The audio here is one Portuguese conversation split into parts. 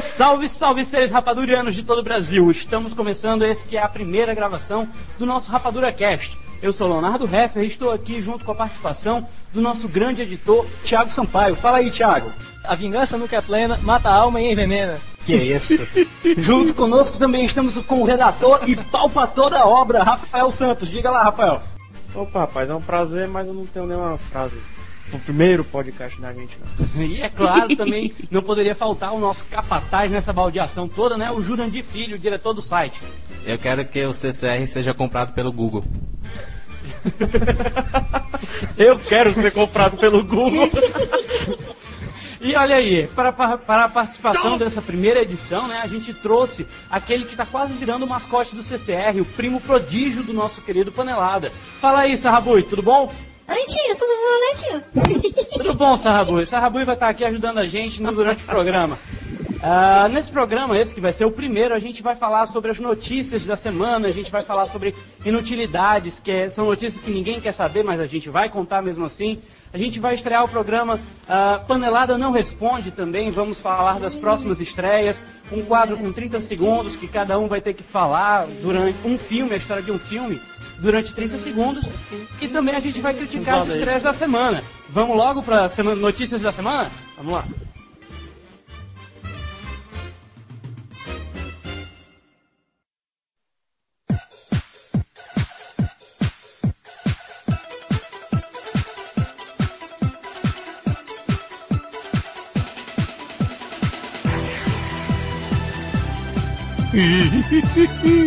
Salve, salve seres rapadurianos de todo o Brasil! Estamos começando esse que é a primeira gravação do nosso Rapadura Cast. Eu sou Leonardo Heffer e estou aqui junto com a participação do nosso grande editor, Thiago Sampaio. Fala aí, Thiago. A vingança nunca é plena, mata a alma e envenena. Que isso? junto conosco também estamos com o redator e palpador da obra, Rafael Santos. Diga lá, Rafael. Opa, rapaz, é um prazer, mas eu não tenho nenhuma frase o primeiro podcast da gente. Não. E é claro, também não poderia faltar o nosso capataz nessa baldeação toda, né? O Jurandir Filho, o diretor do site. Eu quero que o CCR seja comprado pelo Google. Eu quero ser comprado pelo Google. E olha aí, para, para, para, a participação dessa primeira edição, né, a gente trouxe aquele que está quase virando o mascote do CCR, o primo prodígio do nosso querido Panelada. Fala aí, Sarrabui, tudo bom? Oi, tio, tudo bom, né, tio? Tudo bom, Sarrabui. Sarrabui vai estar aqui ajudando a gente durante o programa. Uh, nesse programa, esse que vai ser o primeiro, a gente vai falar sobre as notícias da semana, a gente vai falar sobre inutilidades, que é, são notícias que ninguém quer saber, mas a gente vai contar mesmo assim. A gente vai estrear o programa uh, Panelada Não Responde também, vamos falar das próximas estreias, um quadro com 30 segundos que cada um vai ter que falar durante um filme, a história de um filme durante 30 segundos. E também a gente vai criticar as estreias da semana. Vamos logo para notícias da semana? Vamos lá.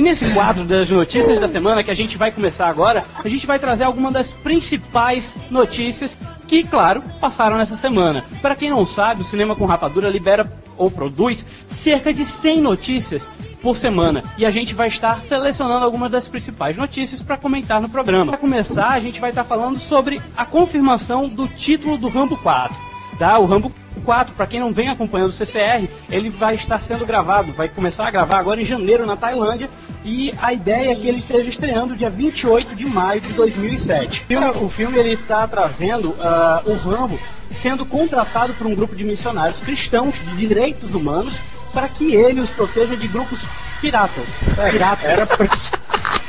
E nesse quadro das notícias da semana que a gente vai começar agora, a gente vai trazer algumas das principais notícias que, claro, passaram nessa semana. Para quem não sabe, o Cinema com Rapadura libera ou produz cerca de 100 notícias por semana. E a gente vai estar selecionando algumas das principais notícias para comentar no programa. Para começar, a gente vai estar falando sobre a confirmação do título do Rambo 4. Tá? O Rambo 4, para quem não vem acompanhando o CCR, ele vai estar sendo gravado, vai começar a gravar agora em janeiro na Tailândia e a ideia é que ele esteja estreando dia 28 de maio de 2007. O filme ele está trazendo uh, o Rambo sendo contratado por um grupo de missionários cristãos de direitos humanos para que ele os proteja de grupos piratas. Piratas. Era,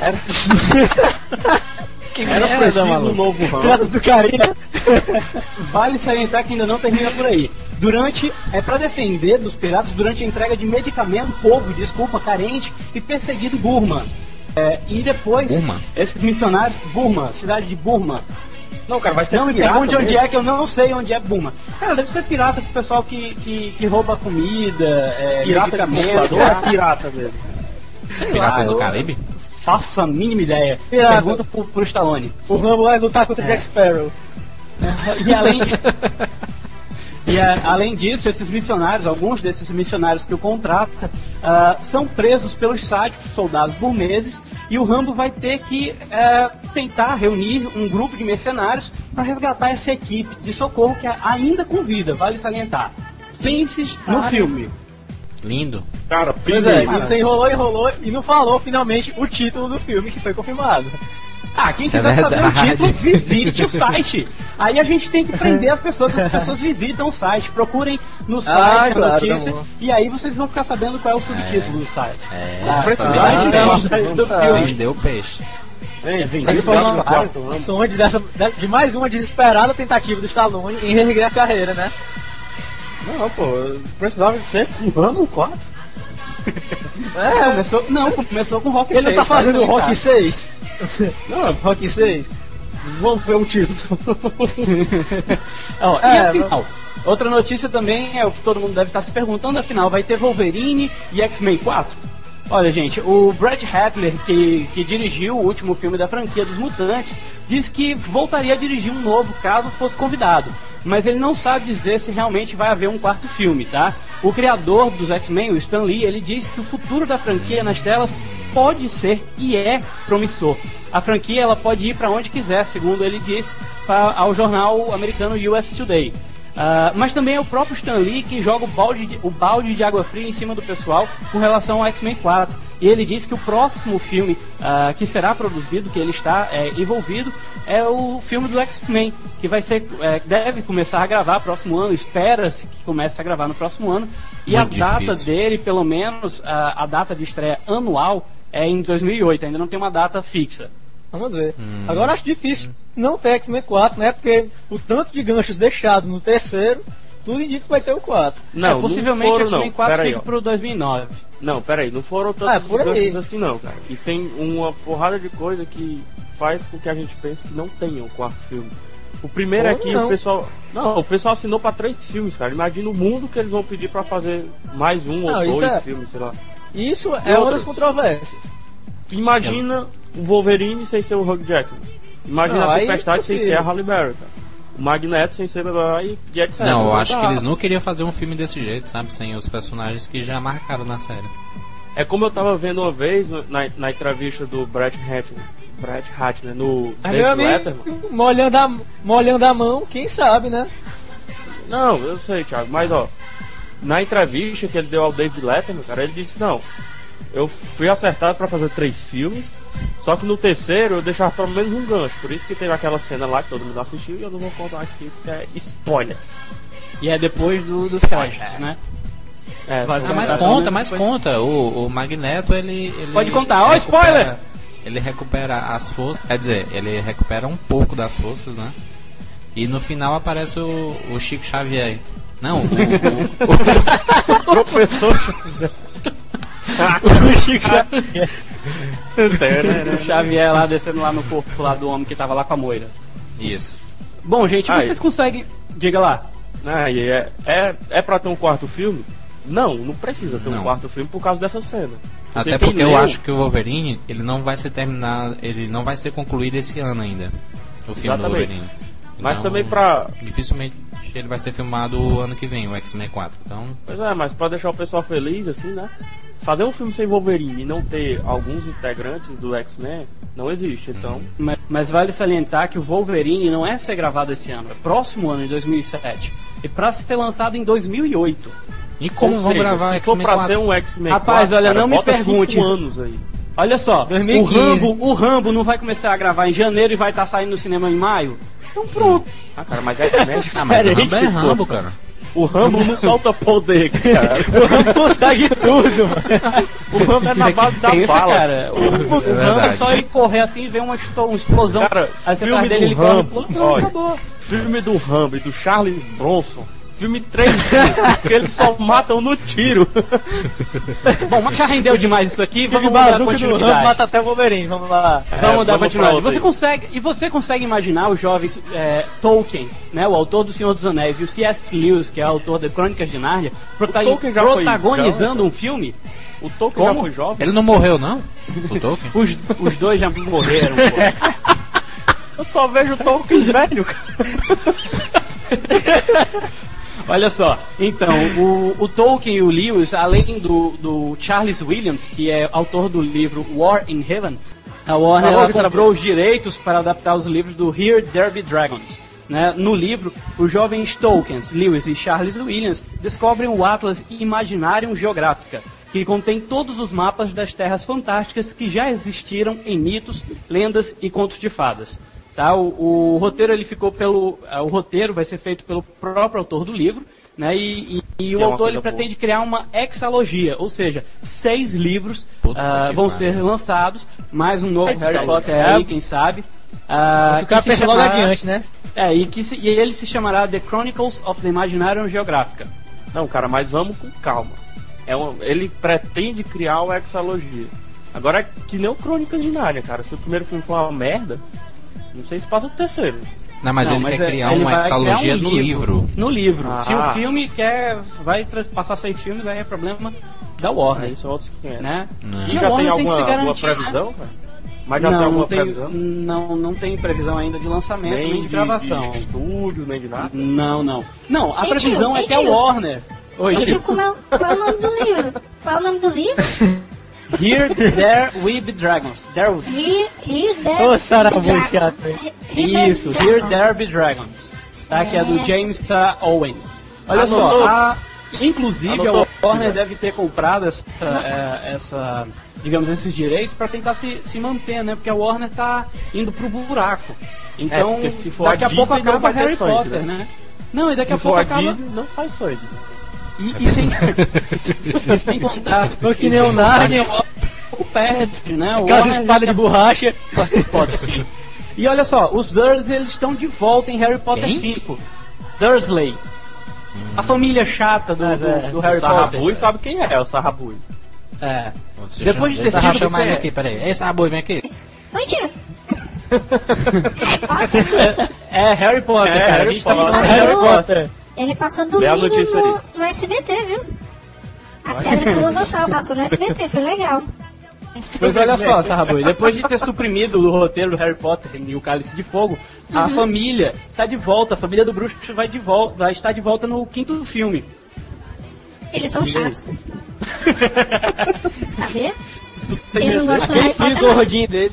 era... Que Era merda, preciso um novo ramo. Piratas do Caribe. vale salientar que ainda não termina por aí. Durante, é para defender dos piratas durante a entrega de medicamento, povo, desculpa, carente e perseguido Burma. É, e depois, Burma? esses missionários, Burma, cidade de Burma. Não, cara, vai ser Não me pirata pergunte onde é que eu não sei onde é Burma. Cara, deve ser pirata com o pessoal que, que, que rouba comida, é, pirata medicamento. É pirata mesmo? Sei Piratas lá, do Caribe? Faço a mínima ideia. Pirata. Pergunta pro, pro Stallone. O Rambo vai lutar contra o Jack Sparrow. E além, e a- além disso, esses missionários, alguns desses missionários que o contrata, ah, são presos pelos sádicos soldados burmeses e o Rambo vai ter que ah, tentar reunir um grupo de mercenários para resgatar essa equipe de socorro que ainda com vida, vale salientar. Pense no filme. Lindo. Cara, Pois é, e você enrolou, enrolou e não falou finalmente o título do filme que foi confirmado. Ah, quem Isso é quiser saber o título, visite o site. Aí a gente tem que prender as pessoas, as pessoas visitam o site, procurem no site a Ah, claro, notícia, tá bom. e aí vocês vão ficar sabendo qual é o subtítulo do site. É, Ah, precisar, tá. gente, Não, do filme. Vendeu peixe. Uma quarto, vamos. som de, dessa, de mais uma desesperada tentativa do Stallone em reerguer a carreira, né? Não, pô, precisava de ser um Rambo 4. É, Começou, não, começou com Rock ele 6. não tá fazendo o vai Rock 6. Não, Rock 6. vamos ver o título. Ó, e É, afinal, outra notícia também é o que todo mundo deve estar se perguntando, afinal, vai ter Wolverine e X-Men 4? Olha, gente, o Brad Hattler, que, que dirigiu o último filme da franquia dos Mutantes, diz que voltaria a dirigir um novo caso fosse convidado. Mas ele não sabe dizer se realmente vai haver um quarto filme, tá? O criador dos X-Men, o Stan Lee, ele disse que o futuro da franquia nas telas pode ser e é promissor. A franquia ela pode ir para onde quiser, segundo ele disse pra- ao jornal americano US Today. Ah, mas também é o próprio Stan Lee que joga o balde, de, o balde de água fria em cima do pessoal com relação ao X-Men 4. E ele disse que o próximo filme ah, que será produzido, que ele está é, envolvido, é o filme do X-Men, que vai ser, é, deve começar a gravar próximo ano, espera-se que comece a gravar no próximo ano. E Muito a data difícil. dele, pelo menos, a, a data de estreia anual é em 2008, ainda não tem uma data fixa. Vamos ver. Hum. Agora acho difícil não ter X-Men 4, né? Porque o tanto de ganchos deixado no terceiro, tudo indica que vai ter o 4. Não, é, possivelmente não foram, X-Men não. 4 Pera aí, pro 2009. Não, peraí, não foram Ah, tantos por aí. ganchos assim não, cara. E tem uma porrada de coisa que faz com que a gente pense que não tenha um quarto filme. O primeiro é Ou que não. o pessoal. Não, o pessoal assinou pra três filmes, cara. Imagina o mundo que eles vão pedir pra fazer mais um Não, ou dois é- filmes, sei lá. Isso E é uma das controvérsias. Imagina o Wolverine sem ser o Hugh Jackman. Imagina Não, a Tempestade é sem ser a Halle Berry, cara. O Magneto sem ser e, e etc. Não, eu acho Tá. que eles não queriam fazer um filme desse jeito, sabe? Sem os personagens que já marcaram na série. É como eu tava vendo uma vez na, na entrevista do Brett Ratner, Brett Ratner no Mas meu David amigo, Letterman. molhando a, molhando a mão, quem sabe, né? Não, eu sei, Thiago, mas ó, na entrevista que ele deu ao David Letterman, cara, ele disse não. Eu fui acertado pra fazer três filmes, só que no terceiro eu deixava pelo menos um gancho. Por isso que teve aquela cena lá que todo mundo assistiu e eu não vou contar aqui porque é spoiler. E é depois do- dos créditos, né? É, Ah, mas conta, mas foi- conta. O, o Magneto, ele, ele. Pode contar. Ó, recupera- spoiler! Ele recupera as forças. Quer dizer, ele recupera um pouco das forças, né? E no final aparece o, o Chico Xavier. Não, o, o- o- professor. O Chico já- O Xavier lá descendo lá no corpo lá do homem que tava lá com a moira. Isso. Bom, gente, Aí. vocês conseguem. Diga lá. Ah, e é, é, é pra ter um quarto filme? Não, não precisa ter Não. um quarto filme por causa dessa cena. Até quem porque eu leu- acho que o Wolverine, ele não vai ser terminado, ele não vai ser concluído esse ano ainda. O filme do Exatamente. Wolverine. Mas Então, também pra. Dificilmente ele vai ser filmado o ano que vem, o X-Men 4. Então, Pois é, mas pra deixar o pessoal feliz, assim, né? Fazer um filme sem Wolverine e não ter alguns integrantes do X-Men não existe. Então, Mas, mas vale salientar que o Wolverine não é ser gravado esse ano, é próximo ano, em 2007. E pra ser lançado em 2008. e como vão gravar se for X-Men pra 4? ter um X-Men Rapaz, 4, olha, cara, não me pergunte. anos aí. Olha só, 2015. o Rambo, o Rambo não vai começar a gravar em janeiro e vai estar saindo no cinema em maio? Então pronto. Ah, cara, mas X-Men é Ah, mas o diferente, Rambo é pô. Rambo, cara. O Rambo não solta poder, cara. O Rambo consegue tudo, mano. O Rambo é na base da Pensa, bala. cara. O, o Rambo é verdade. só ele correr assim e ver uma, uma explosão. Cara, aí você filme atrás dele, do ele corre, Rambo, pula, olha. acabou. Filme do Rambo e do Charles Bronson. Filme 3D, porque eles só matam no tiro. Bom, mas já rendeu demais isso aqui, vamos dar continuidade. mata até o Wolverine, vamos lá. Vamos É, dar vamos pra continuidade. Você consegue, e você consegue imaginar os jovens é, Tolkien, né, o autor do Senhor dos Anéis, e o C.S. Lewis, que é autor de Crônicas de Nárnia, já protagonizando um filme? O Tolkien já Como? foi jovem? Ele não morreu, não? O Tolkien? Os, os dois já morreram, pô. Eu só vejo o Tolkien velho, cara. Olha só, então, o, o Tolkien e o Lewis, além do, do Charles Williams, que é autor do livro War in Heaven, a Warner Tá ela comprou os direitos para adaptar os livros do Here There Be Dragons. Né? No livro, os jovens Tolkiens, Lewis e Charles Williams descobrem o Atlas Imaginarium Geográfica, que contém todos os mapas das terras fantásticas que já existiram em mitos, lendas e contos de fadas. Tá? O, o roteiro ele ficou pelo, eh, o roteiro vai ser feito pelo próprio autor do livro, né? E, e- e o é uma autor ele boa. pretende criar uma hexalogia, ou seja, seis livros que vão ser lançados, mais um novo Harry. Potter aí, quem sabe. Ah, O cara pensa logo chamará- adiante, né? É, e, que se- e ele se chamará The Chronicles of the Imaginarium Geographica. Não, cara, mas vamos com calma. É um, ele pretende criar o Hexalogia. Agora é que nem o Crônicas de Nárnia, cara. Se o primeiro filme for uma merda, não sei se passa o terceiro. Não, mas Não, ele quer é- criar ele uma criar hexalogia um no livro. No livro. Ah. Se o filme quer vai passar seis filmes, aí é problema da Aí Warner, são outros 500. né? Não. E a já tem Warner tem que alguma, se alguma garantir, né? previsão, cara? Mas já não, tem alguma tem, previsão? Não, não tem previsão ainda de lançamento nem, de, gravação. de estúdio, nem de nada. Não, não. Não, a Ei, previsão tio, é ei, que a tio. Warner. Oi, Ei, tio, tio. como é, qual é o nome do livro? Qual é o nome do livro? Here, there we be dragons. There, Here, here, there. Ô, Sarabô Dra- chato, isso, Here, there be dragons. Tá? Que é do James T. Owen. Olha Anotou? só, a, inclusive a? Warner deve ter comprado essa, é, essa digamos, esses direitos para tentar se, se manter, né? Porque a Warner tá indo pro buraco. Então, porque se for daqui a a, pouco acaba Harry sangue, Potter, né? né? Não, e daqui Se a pouco a acaba. Disney, não sai sangue. E, e sem, e sem contar. Foi que nem o Narnia, O perde, né? O aquelas espadas de borracha. Harry Potter, sim. E olha só, os Dursley eles estão de volta em Harry Potter Quem? 5. Dursley. A família chata do, do, do Harry o Sarrabui Potter. sabe quem é, é o Sarrabui. É. Depois de eu- ter sido pé- aqui, peraí. Ei, Sabu, vem aqui. Oi, tio. É Harry Potter, É, cara. Harry a gente tá Potter. falando de Harry. Potter. Ele passou domingo notícia no, no SBT, viu? A Pedra Filosofal passou no SBT, foi legal. Pois olha só, Sarraboi, depois de ter suprimido o roteiro do Harry Potter e o Cálice de Fogo, a família está de volta, a família do bruxo vai, de volta, vai estar de volta no quinto filme. Eles são chatos. Sabia? Eles não gostam do Harry Potter, não. gordinho dele.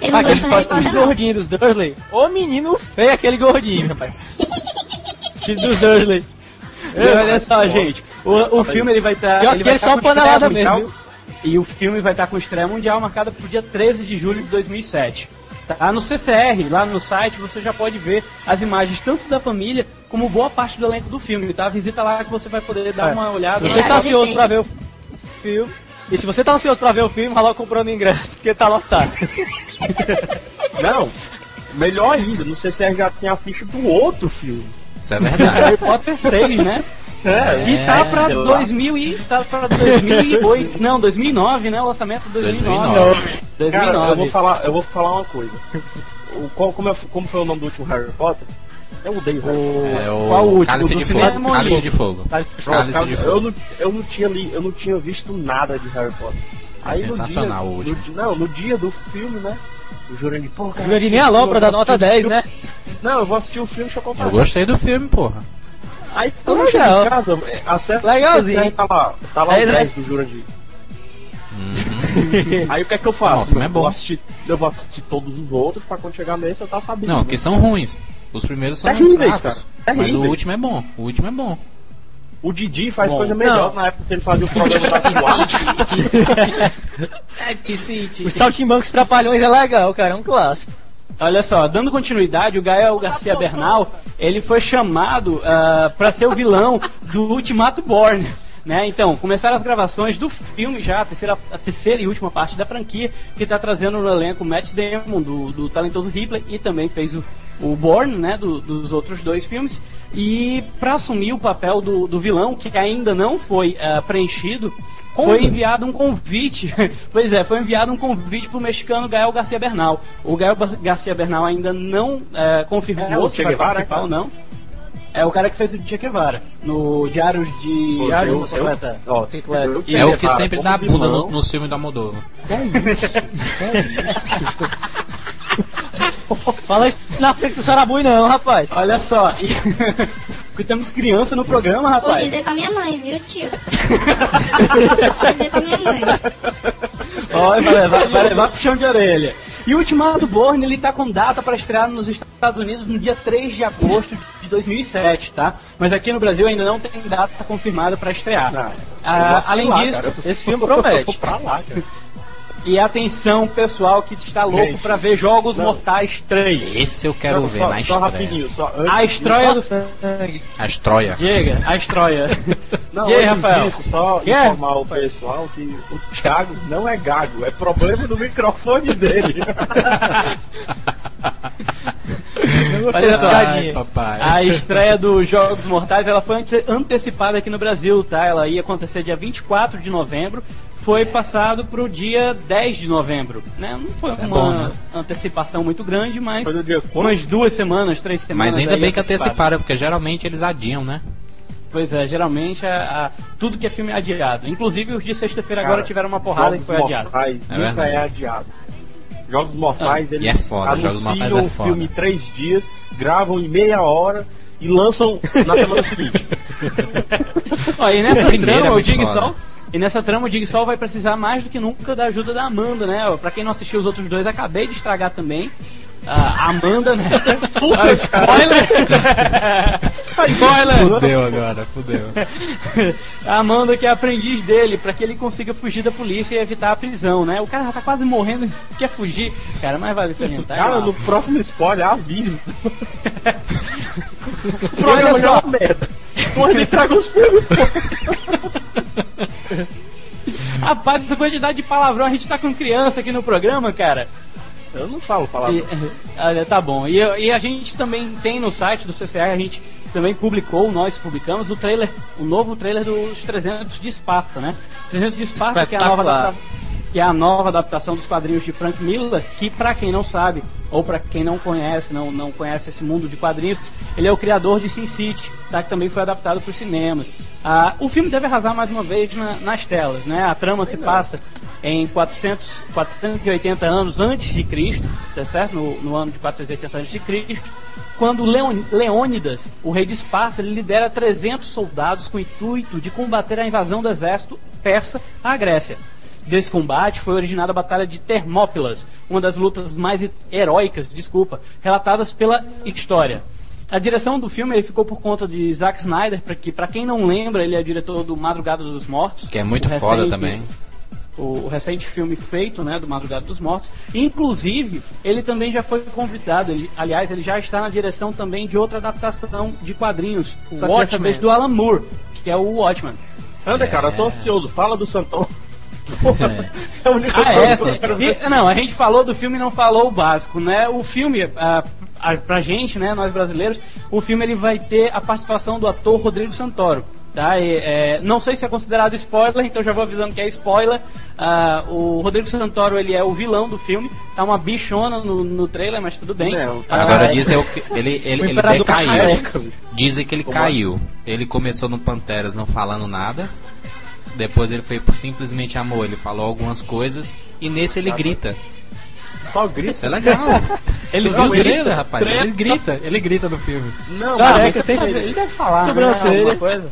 Eles não Aquele gostam do Harry Potter, não. gordinho dos Dursley. Ô menino feio aquele gordinho, rapaz. filho dos Dursley. olha só, gente, o, o filme ele vai estar. Pior ele vai estar só com panelada estreia mesmo, mundial, E o filme vai estar com estreia mundial marcada pro dia 13 de julho de 2007. Tá? No CCR, lá no site, você já pode ver as imagens tanto da família como boa parte do elenco do filme, tá? Visita lá que você vai poder dar É. uma olhada. Se você É, tá ansioso pra ver o filme. E se você tá ansioso pra ver o filme, vai logo comprando ingresso, porque tá lotado. Não, melhor ainda, no CCR já tem a ficha do outro filme. Isso é verdade. Harry Potter 6, né? É, E tá pra sei lá. 2000 e tá pra 2008, não, 2009, né? O lançamento de 2009. 2009. 2009. Cara, eu vou falar, eu vou falar uma coisa. O, qual, como, é- como foi o nome do último Harry Potter? Eu odeio Harry Potter. É o Qual o último? Cálice Do de cinema Fogo. Cálice de Fogo. Cálice de eu, Fogo. não, eu não tinha li, eu não tinha visto nada de Harry Potter. É sensacional no o último. no- não, no dia do filme, né? O Jurandir, pô, cara. Jurandir nem o Lopra eu da nota assistir o 10, filme. né? Não, eu vou assistir o filme, deixa eu contar. Eu gostei do filme, porra. Aí quando eu chego em casa, acesso Legalzinho. Tá lá, tá lá É, o né? 10 do Jurandir. Aí o que é que eu faço? Não, o filme é eu, bom. vou assistir, eu vou assistir todos os outros pra quando chegar nesse eu tá sabendo. Não, que são ruins. Os primeiros são Terríveis, fracos. cara. Mas o Terríveis. último é bom. O último é bom. O Didi faz Bom, coisa melhor não. na época que ele fazia o programa da Suárez. É, Piscite. Os Saltimbancos Trapalhões é legal, cara, é um clássico. Olha só, dando continuidade, o Gael Garcia Bernal, ele foi chamado para ser o vilão do Ultimato Born. Né? Então, começaram as gravações do filme já, a terceira, a terceira e última parte da franquia, que está trazendo no elenco Matt Damon, do, do talentoso Ripley, e também fez o, o Born, né, do- dos outros dois filmes. E para assumir o papel do, do vilão, que ainda não foi ah, preenchido, foi enviado um convite. pois é, foi enviado um convite pro mexicano Gael Garcia Bernal. O Gael Gar- Garcia Bernal ainda não eh, confirmou É, o se vai participar ou não. É o cara que fez o Che Guevara no Diários de Pô, Diários eu- Motocicleta. Ó, É o que Cara, sempre como dá bunda no, no filme do Almodóvar. Fala isso na frente do Sarabui não, rapaz. Olha só, porque temos criança no programa, Vou rapaz. dizer pra minha mãe, viu, tio? Vou dizer pra minha mãe. Olha, vai levar, vai levar pro chão de orelha. E o Ultimato Born, ele tá com data para estrear nos Estados Unidos no dia 3 de agosto de 2007, tá? Mas aqui no Brasil ainda não tem data confirmada para estrear. Não, Ah, vou assistir além lá, disso, cara, tô- esse filme promete. eu vou pra lá, cara. E atenção pessoal que está louco Gente, para ver Jogos não. Mortais 3. Esse eu quero Só- ver só, na só rapidinho, só antes A estreia do... A estreia. Diga, a estreia. Não, E aí, antes Rafael? disso, só informar o pessoal que o Thiago não é gago, é problema do microfone dele. Olha só. A estreia dos Jogos Mortais ela foi ante- antecipada aqui no Brasil, tá? Ela ia acontecer dia 24 de novembro, foi passado pro dia 10 de novembro, né? Não foi uma bom, né? antecipação muito grande, mas Foi no dia quanto? umas duas semanas, três semanas. Mas ainda bem que anteciparam. porque geralmente eles adiam, né? Pois é, geralmente a, a- tudo que é filme é adiado. Inclusive os de sexta-feira Cara, agora tiveram uma porrada que foi adiado. Mortais É nunca é adiado. Jogos Mortais, Ah, eles e é foda, Jogos anunciam Mortais é o foda. filme em três dias, gravam em meia hora e lançam na semana seguinte. Ó, e nessa Primeiro é trama, o muito Dig foda. Sol. E nessa trama, o Dig Sol vai precisar mais do que nunca da ajuda da Amanda, né? Pra quem não assistiu os outros dois, acabei de estragar também. Ah, A Amanda, né? Puta spoiler! Fudeu agora, fudeu. A Amanda que é aprendiz dele, pra que ele consiga fugir da polícia e evitar a prisão, né? O cara já tá quase morrendo e quer fugir. Cara, mas vale salientar. Cara, no próximo spoiler, aviso. o programa já é só. uma merda. Tu ainda traga os filmes, pô. Rapaz, a quantidade de palavrão, a gente tá com criança aqui no programa, cara. Eu não falo palavra. E, tá bom. E, e a gente também tem no site do CCR, a gente também publicou, nós publicamos o trailer, o novo trailer dos 300 de Esparta, né? 300 de Esparta, que é a nova Espetacular. Que é a nova adaptação dos quadrinhos de Frank Miller, que pra quem não sabe, ou pra quem não conhece, não, não conhece esse mundo de quadrinhos, ele é o criador de Sin City, tá? que também foi adaptado para os cinemas. Ah, o filme deve arrasar mais uma vez na- nas telas, né? A trama se passa em 400, 480 anos antes de Cristo, tá certo? No, no ano de 480 antes de Cristo, quando Leon- Leônidas, o rei de Esparta, lidera 300 soldados com o intuito de combater a invasão do exército persa à Grécia. Desse combate foi originada a Batalha de Termópilas, uma das lutas mais heróicas, desculpa, relatadas pela história. A direção do filme ele ficou por conta de Zack Snyder, pra que para quem não lembra, ele é diretor do Madrugada dos Mortos, Que é muito o foda recente- também. o, o recente filme feito, né, do Madrugada dos Mortos. Inclusive, ele também já foi convidado, ele- aliás, ele já está na direção também de outra adaptação de quadrinhos, O só que dessa vez do Alan Moore, que é o Watchman. Anda, cara, eu tô ansioso. Fala do Santão. Porra, é a única Ah, coisa é, que essa. E- não, a gente falou do filme e não falou o básico, né? O filme, ah, ah, pra gente, né, nós brasileiros, o filme ele vai ter a participação do ator Rodrigo Santoro. Tá? E, é, não sei se é considerado spoiler, então já vou avisando que é spoiler. Ah, o Rodrigo Santoro ele é o vilão do filme, tá uma bichona no, no trailer, mas tudo bem. Não, Ah, Agora dizem o que ele, ele, ele decaiu. careca. Dizem que ele caiu. Ele começou no Panteras não falando nada. Depois ele foi por simplesmente amor. Ele falou algumas coisas. E nesse ele grita. Só grita. Isso é legal. Ele Não, grita, grita, rapaz. Ele grita. Ele grita no filme. Não, Careca, mas sem Sabe, ele deve falar, né, Sobrancelha. alguma coisa.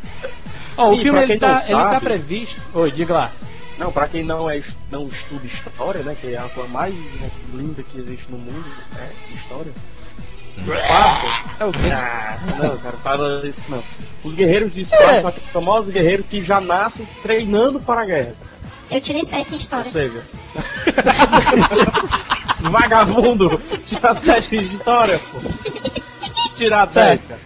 Ó, o Sim, filme pra ele não tá, ele tá sabe- previsto. Oi, diga lá. Não, pra quem não, é, não estuda história, né? Que é a coisa mais né, linda que existe no mundo, é história. Esparta? É o quê? Ah, não, cara, fala isso não. Os guerreiros de Esparta É. são aqueles famosos guerreiros que já nascem treinando para a guerra. Eu tirei 7 em Ou história. seja, vagabundo, tira 7 de história, pô. Tirar 10, cara.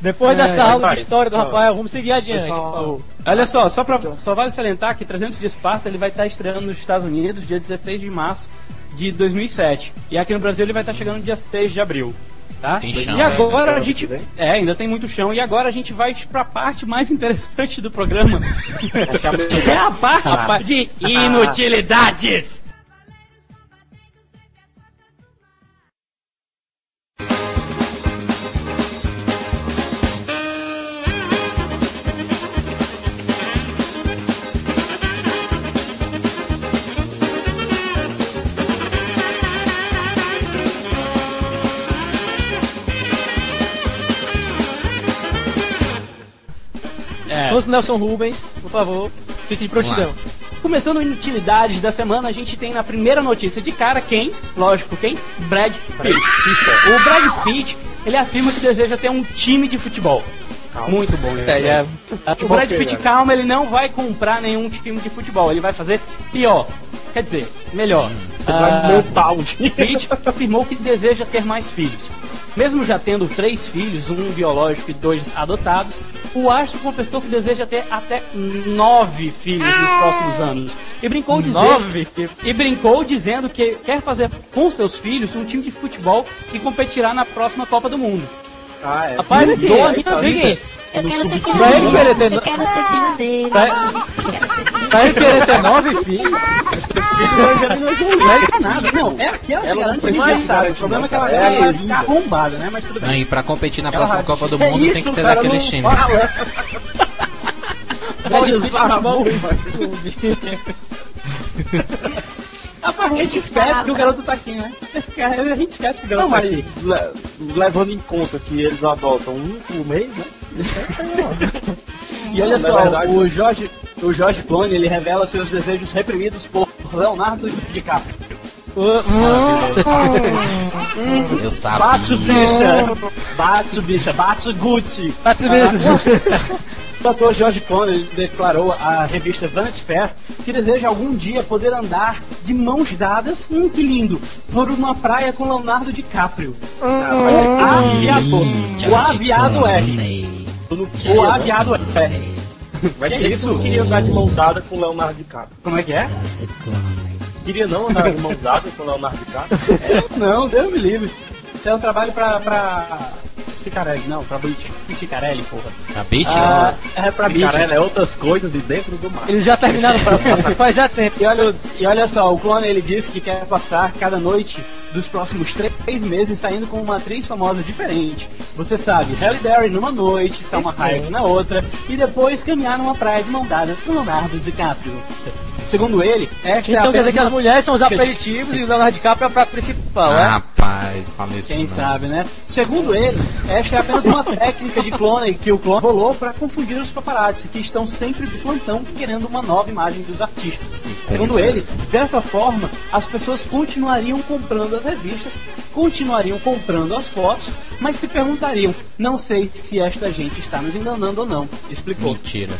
Depois dessa aula vai, de história do só- Rafael, vamos seguir adiante. Favor. Olha só, só, pra, só vale salientar que 300 de Esparta ele vai estar estreando nos Estados Unidos dia 16 de março de 2007. E aqui no Brasil ele vai estar chegando dia 6 de abril. Tá? Tem chão e agora ainda, a gente. né? É, ainda tem muito chão. E agora a gente vai pra parte mais interessante do programa. Essa é a é a parte de inutilidades. Vamos Nelson Rubens, por favor, fique de prontidão. Começando inutilidades da semana, a gente tem na primeira notícia de cara quem? Lógico, quem? Brad Pitt. O Brad Pitt, ele afirma que deseja ter um time de futebol. Muito bom, né? É, O Brad Pitt, calma, ele não vai comprar nenhum time de futebol, ele vai fazer pior. Quer dizer, melhor. Vai Ah, montar o time. Pitt afirmou que deseja ter mais filhos. Mesmo já tendo três filhos, um biológico e dois adotados, o astro confessou que deseja ter até nove filhos nos próximos anos. E brincou dizendo, Nove? e brincou dizendo que quer fazer com seus filhos um time de futebol que competirá na próxima Copa do Mundo. Ah, é. Rapaz, aqui, a é Eu quero ser filho dele. Eu quero ser filho dele. Vai- querer ter nove filhos, Não é nada, não. É aquela Ela garante não precisa desgraçada. de O problema é que ela é arrombada, né? Mas tudo bem. Não, e pra competir na próxima Copa do É Mundo tem isso, que ser daquele não time. Rapaz, a gente esquece que o garoto tá aqui, né? A gente esquece que o garoto Não, tá aqui. le- levando em conta que eles adotam um por mês, né? E olha só, verdade- o Jorge, o Jorge Clooney, ele revela seus desejos reprimidos por Leonardo DiCaprio. Eu sabia. Batsubicha! Batsubicha, Batsuguchi! O ator George Clooney declarou à revista Vanity Fair que deseja algum dia poder andar de mãos dadas, hum, que lindo, por uma praia com Leonardo DiCaprio. O aviador. O aviado R. O aviado R. Vai que isso? tu queria andar de mão dada com o Leonardo DiCaprio. Como é que é? Queria não andar de mão dada com o Leonardo DiCaprio? Não, Deus me livre. Isso é um trabalho pra. pra... Cicarelli, não, pra Blitz. Que Cicarelli, porra. A Beach? Ah, é pra Blitz. Cicarelli é outras coisas e dentro do mar. Eles já terminaram faz já tempo. E olha, e olha só, o clone ele disse que quer passar cada noite dos próximos três meses saindo com uma atriz famosa diferente. Você sabe, Halle Berry numa noite, Salma Hayek na outra, e depois caminhar numa praia de mão dadas com Leonardo DiCaprio. Segundo ele, esta é Então quer dizer apenas que as uma... mulheres são os aperitivos e o Leonardo DiCaprio é o prato principal, Ah, é? rapaz, falei isso. Quem não. sabe, né? Segundo ele, esta é apenas uma técnica de clone que o clone rolou para confundir os paparazzi, que estão sempre de plantão querendo uma nova imagem dos artistas. Segundo ele, dessa forma, as pessoas continuariam comprando as revistas, continuariam comprando as fotos, mas se perguntariam, não sei se esta gente está nos enganando ou não. Explicou. Mentira.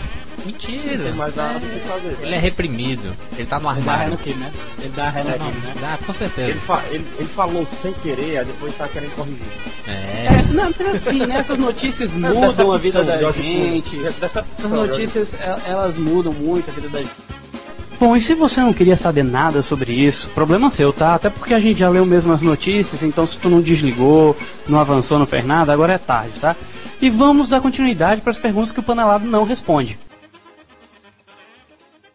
Mentira. Tem mais nada do que fazer. Ele é reprimido. Ele tá no Dá ré no armário. né? Ele dá ré no É, nome, né? Dá, com Ele, certeza. fa- ele, ele falou sem querer, aí depois tá querendo corrigir. É. É, não, assim, né? Essas notícias mudam a vida da Jorge gente. Essas notícias, el- elas mudam muito a vida da gente. Bom, e se você não queria saber nada sobre isso, problema seu, tá? Até porque a gente já leu mesmo as notícias, então se tu não desligou, não avançou, não fez nada, agora é tarde, tá? E vamos dar continuidade para as perguntas que o panelado não responde.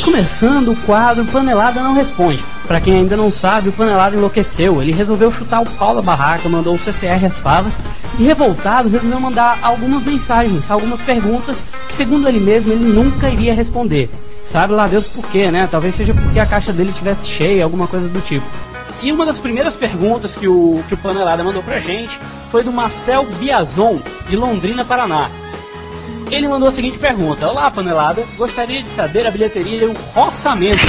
Estamos começando o quadro Panelada Não Responde. Pra quem ainda não sabe, o Panelada enlouqueceu. Ele resolveu chutar o pau da barraca, mandou o CCR às favas e, revoltado, resolveu mandar algumas mensagens, algumas perguntas que, segundo ele mesmo, ele nunca iria responder. Sabe lá Deus por quê, né? Talvez seja porque a caixa dele tivesse cheia, alguma coisa do tipo. E uma das primeiras perguntas que o, que o Panelada mandou pra gente foi do Marcel Biazon, de Londrina, Paraná. Ele mandou a seguinte pergunta: Olá, panelada. Gostaria de saber a bilheteria e o orçamento.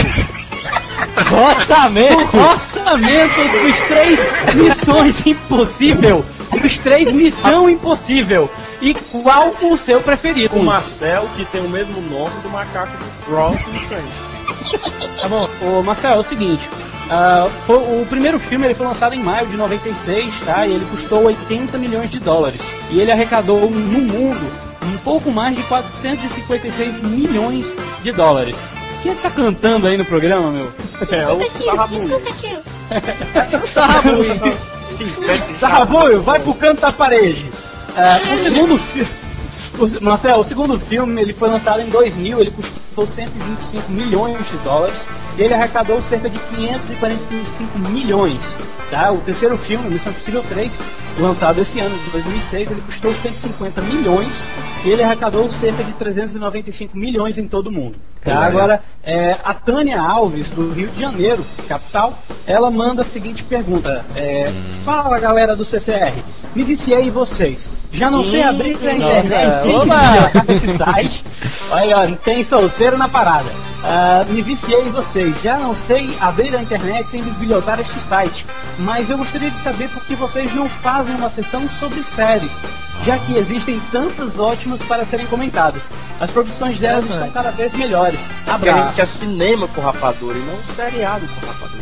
Orçamento! O orçamento dos três Missões Impossível. Dos três Missão Impossível. E qual o seu preferido? O Marcel, que tem o mesmo nome do macaco do Ross no. Tá bom. Ô, Marcel, é o seguinte. ah, foi, o primeiro filme ele foi lançado em maio de 96, tá? E ele custou 80 milhões de dólares. E ele arrecadou no mundo um pouco mais de 456 milhões de dólares. Quem é que tá cantando aí no programa, meu? Desculpa, tio. Desculpa, tio. Sarrabuio, vai pro canto da parede. É, o segundo filme. Marcel, o segundo filme ele foi lançado em 2000, ele custou 125 milhões de dólares e ele arrecadou cerca de 545 milhões. Tá? O terceiro filme, Missão Impossível 3, lançado esse ano, de 2006, ele custou 150 milhões e ele arrecadou cerca de 395 milhões em todo o mundo. Tá? É. Agora, é, a Tânia Alves, do Rio de Janeiro, capital, ela manda a seguinte pergunta: é, Fala galera do CCR, me viciei em vocês. Já não sei abrir a internet sem esse site. Olha, ó, tem solteiro na parada. Ah, me viciei em vocês. Já não sei abrir a internet sem bisbilhotar este site. Mas eu gostaria de saber por que vocês não fazem uma sessão sobre séries, já que existem tantas ótimas para serem comentadas. As produções delas estão cada vez melhores. Porque a gente Abraço. quer cinema com rapadura e não um seriado com rapadura.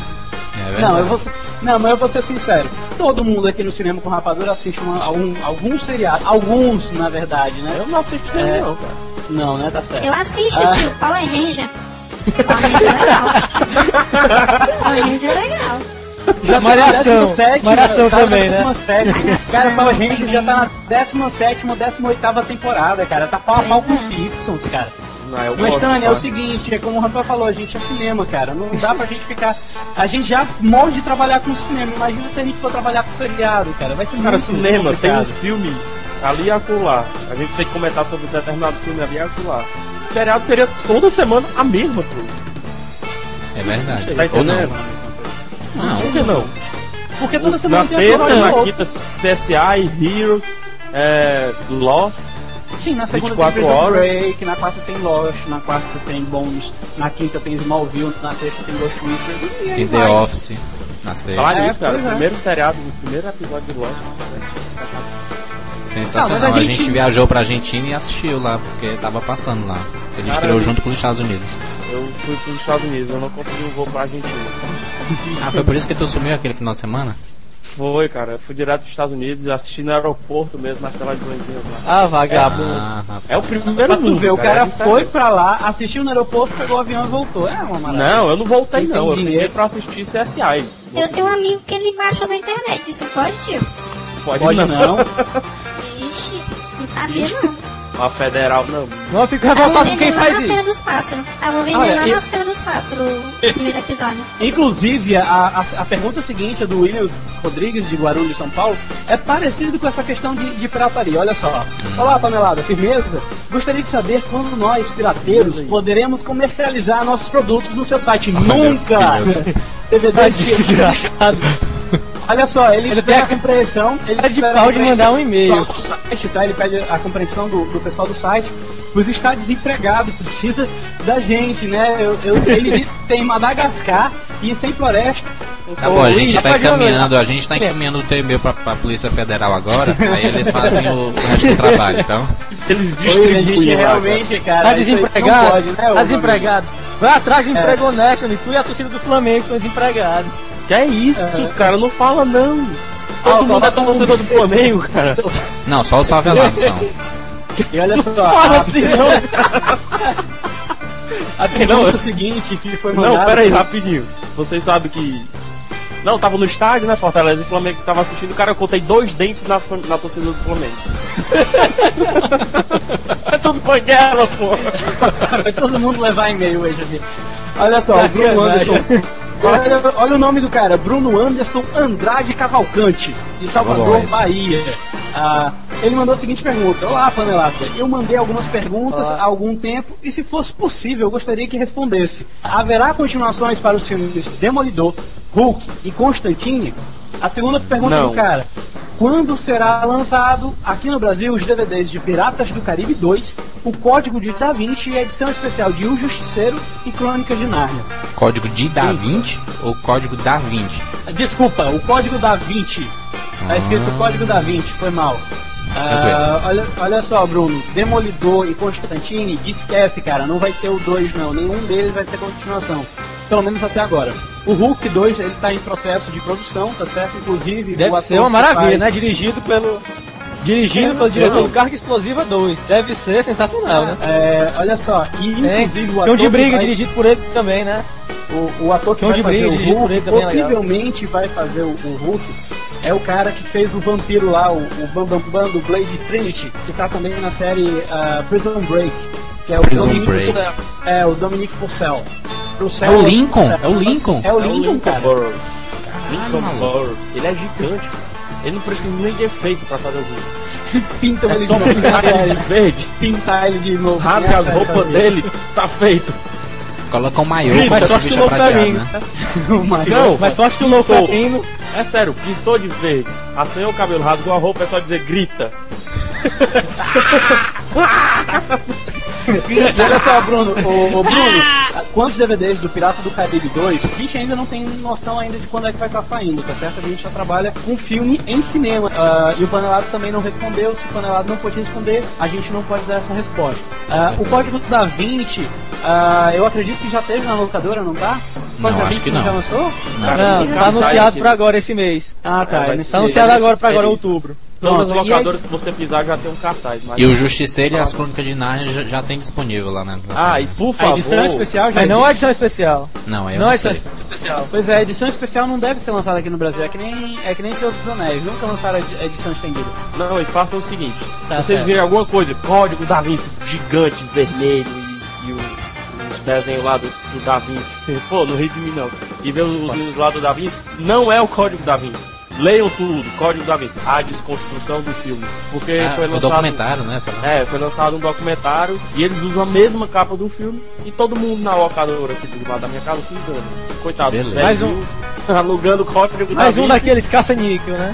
É verdade. Não, eu vou ser, não, mas eu vou ser sincero. Todo mundo aqui no cinema com rapadura assiste uma, algum, algum seriado. Alguns, na verdade, né? Eu não assisti É. nenhum, não, cara. Não, né? Tá certo. Eu assisto, Ah. tio. Power Ranger. Power Ranger é legal. Power Ranger é legal. Já tá Malhação. na 17, Malhação tá na também, né? 17. Malhação Cara, Power já tá na 17 ou 18 temporada, cara. Tá pau a pau com os é. Simpsons, cara. Não, eu Mas, gosto, Tânia, é tá? o seguinte, é como o Rafael falou, a gente é cinema, cara. Não dá pra gente ficar. A gente já morre de trabalhar com cinema. Imagina se a gente for trabalhar com seriado, cara. Vai ser Cara, muito cinema, tem um complicado. filme ali e acolá. A gente tem que comentar sobre determinado filme ali e acolá. O seriado seria toda semana a mesma coisa. É verdade. Tá Ou não. entendendo? Não, Por que não? Porque toda Na semana tem a terça, na quinta, CSI, Heroes, é, Lost. Sim, na segunda 24 tem horas. Break, na quarta tem Lost, na quarta tem Bones, na quinta tem Smallville, na sexta tem Ghost Whisperer. E aí Tem The vai. Office na sexta. Falar É, nisso, cara. pois é. Primeiro seriado, o primeiro episódio de Lost. Sensacional. Mas a a, gente- gente... viajou pra Argentina e assistiu lá, porque tava passando lá. A gente Cara, criou junto com os Estados Unidos. Eu fui pros Estados Unidos, eu não consegui um voo pra Argentina. Ah, foi por isso que tu sumiu aquele final de semana? Foi, cara. Eu fui direto dos Estados Unidos e assisti no aeroporto mesmo, nas televisõezinhas lá. Ah, vagabundo. Ah. É o primeiro Pra tu mundo, ver, o cara é a foi pra lá, assistiu no aeroporto, pegou o avião e voltou. É uma maravilha. Não, eu não voltei não. Eu fiquei dinheiro. pra assistir CSI. Eu tenho um amigo que ele baixou da internet. Isso pode, tio? Pode, Pode não. não. Ixi, não sabia não. A federal, não. Não fica Tava revoltado com quem vendendo lá faz na isso. Feira dos Pássaros. Tava vendendo Olha, lá nas Feiras dos Pássaros o primeiro episódio. Inclusive, a, a, a pergunta seguinte, a do William Rodrigues, de Guarulhos, São Paulo, é parecido com essa questão de, de pirataria. Olha só. Olá, panelada, firmeza? Gostaria de saber quando nós, pirateiros, poderemos comercializar nossos produtos no seu site. Nunca! DVD de Desgraçado. Olha só, ele Ele tem a compreensão. Ele É de pau de mandar um e-mail. site, tá? Ele pede a compreensão do, do pessoal do site. Pois está desempregado, precisa da gente, né? Eu, eu- ele disse que tem Madagascar e sem floresta. Tá bom, a gente tá rapaz, encaminhando, a gente tá encaminhando o teu e-mail pra, pra Polícia Federal agora, aí eles fazem o, o resto do trabalho, então. Eles Oi, a distribuem gente realmente, cara. Tá desempregado? pode, né, tá desempregado. Vai atrás de emprego honesto, amigo. Tu e a torcida do Flamengo estão desempregados. Cara. Que é isso, cara? Não fala não. Ah, Todo mundo é torcedor do Flamengo, cara. Não, só os favelados são. E olha só, Fala a, assim não. a pergunta Não, seguinte que foi mandada... Não, pera aí, rapidinho. Vocês sabem que. Não, tava no estádio, né? Fortaleza e Flamengo tava assistindo. Cara, eu contei dois dentes na, na torcida do Flamengo. é tudo banguela, pô. Vai todo mundo levar e-mail hoje aqui. Olha só, o Bruno Sacanagem. Anderson. Olha, olha o nome do cara, Bruno Anderson Andrade Cavalcante, de Salvador. Bahia. Ah, ele mandou a seguinte pergunta: Olá, panelada. Eu mandei algumas perguntas há algum tempo e, se fosse possível, eu gostaria que respondesse. Haverá continuações para os filmes Demolidor, Hulk e Constantine? A segunda pergunta Não. do cara: Quando será lançado aqui no Brasil os DVDs de Piratas do Caribe 2, o Código de Da Vinci e a edição especial de O Justiceiro e Crônicas de Nárnia? Código de Da Vinci ou código da Vinci? Desculpa, o Código da Vinci. Tá escrito Código da Vinci, foi mal. Ah, olha, olha só, Bruno, Demolidor e Constantine, esquece, cara, não vai ter o 2 não, nenhum deles vai ter continuação. Pelo menos até agora. O Hulk 2, ele tá em processo de produção, tá certo? Inclusive, o Deve ser uma maravilha, faz- né? Dirigido pelo. Dirigido É, pelo diretor não. do Carga Explosiva 2. Deve ser sensacional, né? É, olha só, e É, inclusive o Cão ator de briga, vai- dirigido por ele também, né? O, o ator que Cão vai de fazer briga, o Hulk, é possivelmente vai fazer o, o Hulk, é o cara que fez o vampiro lá, o, o Bam Bam Bam do Blade Trinity, que tá também na série ah, Prison Break, que é o Prison Dominic Break. Purcell. É, o Dominic Purcell. Purcell É o Lincoln, é o Lincoln. É o Lincoln, cara. Burroughs. Lincoln maluco. Burroughs. Ele é gigante, cara. Ele não precisa nem de efeito pra fazer o vídeo. Pinta É ele só de pintar ele de verde, Pintar ele de novo. rasga as roupas dele, tá feito. Coloca um maiô Mas pra esse sorte que bicho o é prateado, né? Não, Mas sorte que o Louco pintou. Ferrino. É sério, pintou de verde, assanhou o cabelo, rasgou a roupa, é só dizer grita. E olha só, Bruno, o, o Bruno, quantos DVDs do Pirata do Caribe 2? A gente ainda não tem noção ainda de quando é que vai estar saindo, tá certo? A gente já trabalha com filme em cinema. Ah, e o Panelado também não respondeu. Se o Panelado não pode responder, a gente não pode dar essa resposta. Ah, o Código da Vinci, ah, eu acredito que já teve na locadora, não tá? O Não, Código da acho Vinci que não. Já lançou? Cara, Não, tem tá cartaz anunciado em pra agora esse mês. Ah, tá. É, Tá anunciado agora pra agora, outubro. Todas as Pronto, e locadoras que você pisar já tem um cartaz. Mas... E o Justiceiro e as Crônicas de Nárnia já, já tem disponível lá, né? Ah, e por A favor. edição especial já Mas não é edição especial. Não, aí eu Não não é edição sei. especial. Pois é, a edição especial não deve ser lançada aqui no Brasil. É que nem, é que nem Senhor dos Anéis. Nunca lançaram a edi- a edição estendida. Não, e façam o seguinte: Tá vocês certo. virem alguma coisa, código Da Vinci gigante, vermelho e, e o- os desenhos lá do, do Da Vinci. Pô, não ri de mim não. E ver os, os lá do Da Vinci, não é o código Da Vinci. Leiam tudo, Código da Vinci, a desconstrução do filme. Porque Ah, foi lançado. documentário, né? É, foi lançado um documentário e eles usam a mesma capa do filme e todo mundo na locadora aqui do lado da minha casa se engana. Coitado. Mais um- alugando código Mais da um Vinci. daqueles caça-níquel, né?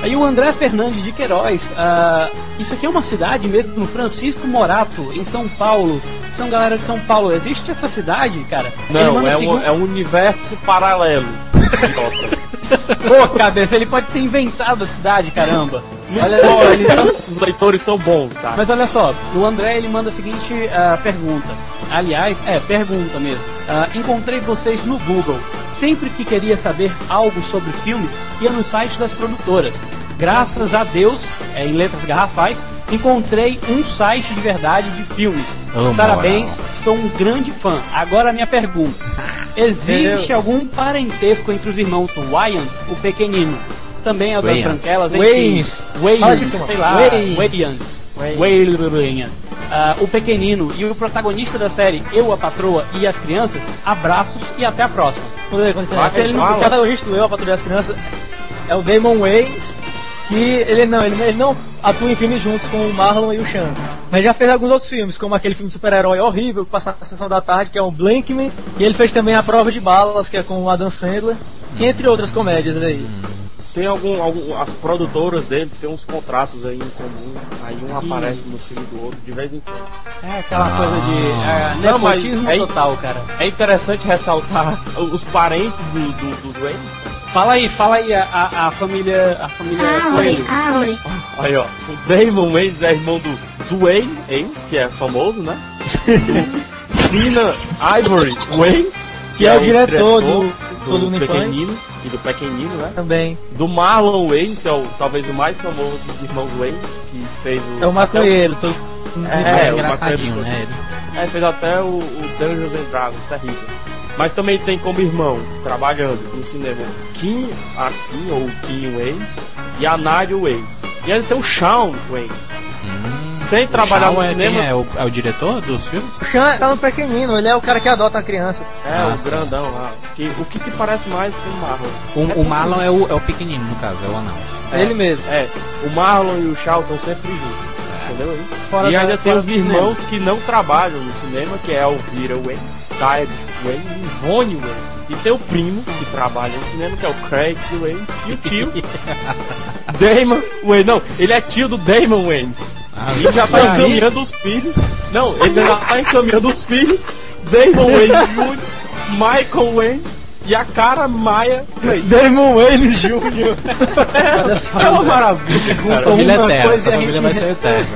Aí o André Fernandes de Queiroz, ah, isso aqui é uma cidade mesmo, Francisco Morato, em São Paulo. São galera de São Paulo. Existe essa cidade, cara? Não, é segundo- um, é um universo paralelo. Pô, cabeça, ele pode ter inventado a cidade, caramba. Olha só, ele... Os leitores são bons, sabe? Mas olha só, o André ele manda a seguinte ah, pergunta. Aliás, é, pergunta mesmo. Ah, encontrei vocês no Google. Sempre que queria saber algo sobre filmes, ia no site das produtoras. Graças a Deus, é, em letras garrafais, encontrei um site de verdade de filmes. Oh, Parabéns, sou um grande fã. Agora a minha pergunta. Existe algum parentesco entre os irmãos Wayans, o pequenino? Também é o das branquelas, enfim. Wayans. Sei lá. Wayans. Wayans. Wayans. Ah, o pequenino e o protagonista da série Eu, a Patroa e as Crianças, abraços e até a próxima. Quando ele, quando ele, Vai, ele, fala. o protagonista do Eu, a Patrulha das Crianças, é o Damon Wayans, que ele não, ele, ele não atua em filmes juntos com o Marlon e o Sean. Mas já fez alguns outros filmes, como aquele filme super-herói horrível que passa na sessão da tarde, que é o Blankman, e ele fez também A Prova de Balas, que é com o Adam Sandler, e entre outras comédias aí. Tem algum, algum. As produtoras dele têm uns contratos aí em comum. Aí um aparece no filme do outro de vez em quando. É aquela Ah. coisa de é, Não, nepotismo é- total, cara. É interessante ressaltar os parentes do, do- dos Waynes. Fala aí, fala aí a, a, a família. A família Árvore, Coelho. árvore. Aí ó, o Damon Waynes é irmão do Dwayne Waynes, que é famoso, né? Nina Ivory Waynes, Que é o diretor do- do do pequenino e do pequenino, né? Também. Do Marlon Waynes, que é o, talvez o mais famoso dos irmãos Waynes, que fez o É o maconheiro. o- mais É, o engraçadinho, maconheiro. né? Ele. É, fez até o, o Dungeons and Dragons, terrível. Mas também tem como irmão, trabalhando no cinema, Kim Akin, ou Kim Waynes, e a Nadia Waynes. E ele tem o Shawn Waynes. Sem trabalhar no é, cinema, quem é? O, é o diretor dos filmes? O Sean tá no pequenino, ele é o cara que adota a criança. é Ah, o sim. grandão lá. Que, o que se parece mais com o Marlon. O, o Marlon é o, é o pequenino, no caso, é o anão. É ele mesmo. É, o Marlon e o Shawn estão sempre juntos. Entendeu aí? Fora e da- ainda tem os irmãos que não trabalham no cinema, que é Elvira Waynes, Tide Waynes e Ivone Waynes. E tem o primo que trabalha no cinema, que é o Craig Waynes, e o tio, Damon Waynes. Não, ele é tio do Damon Waynes. Ah, E já tá encaminhando os filhos. Não, ele já tá encaminhando os filhos. Damon Waynes Jr., Michael Waynes e a cara Maia. Damon Waynes Jr. Olha só, É uma maravilha, cara. família uma eterna, coisa essa e a família gente vai ser eterna.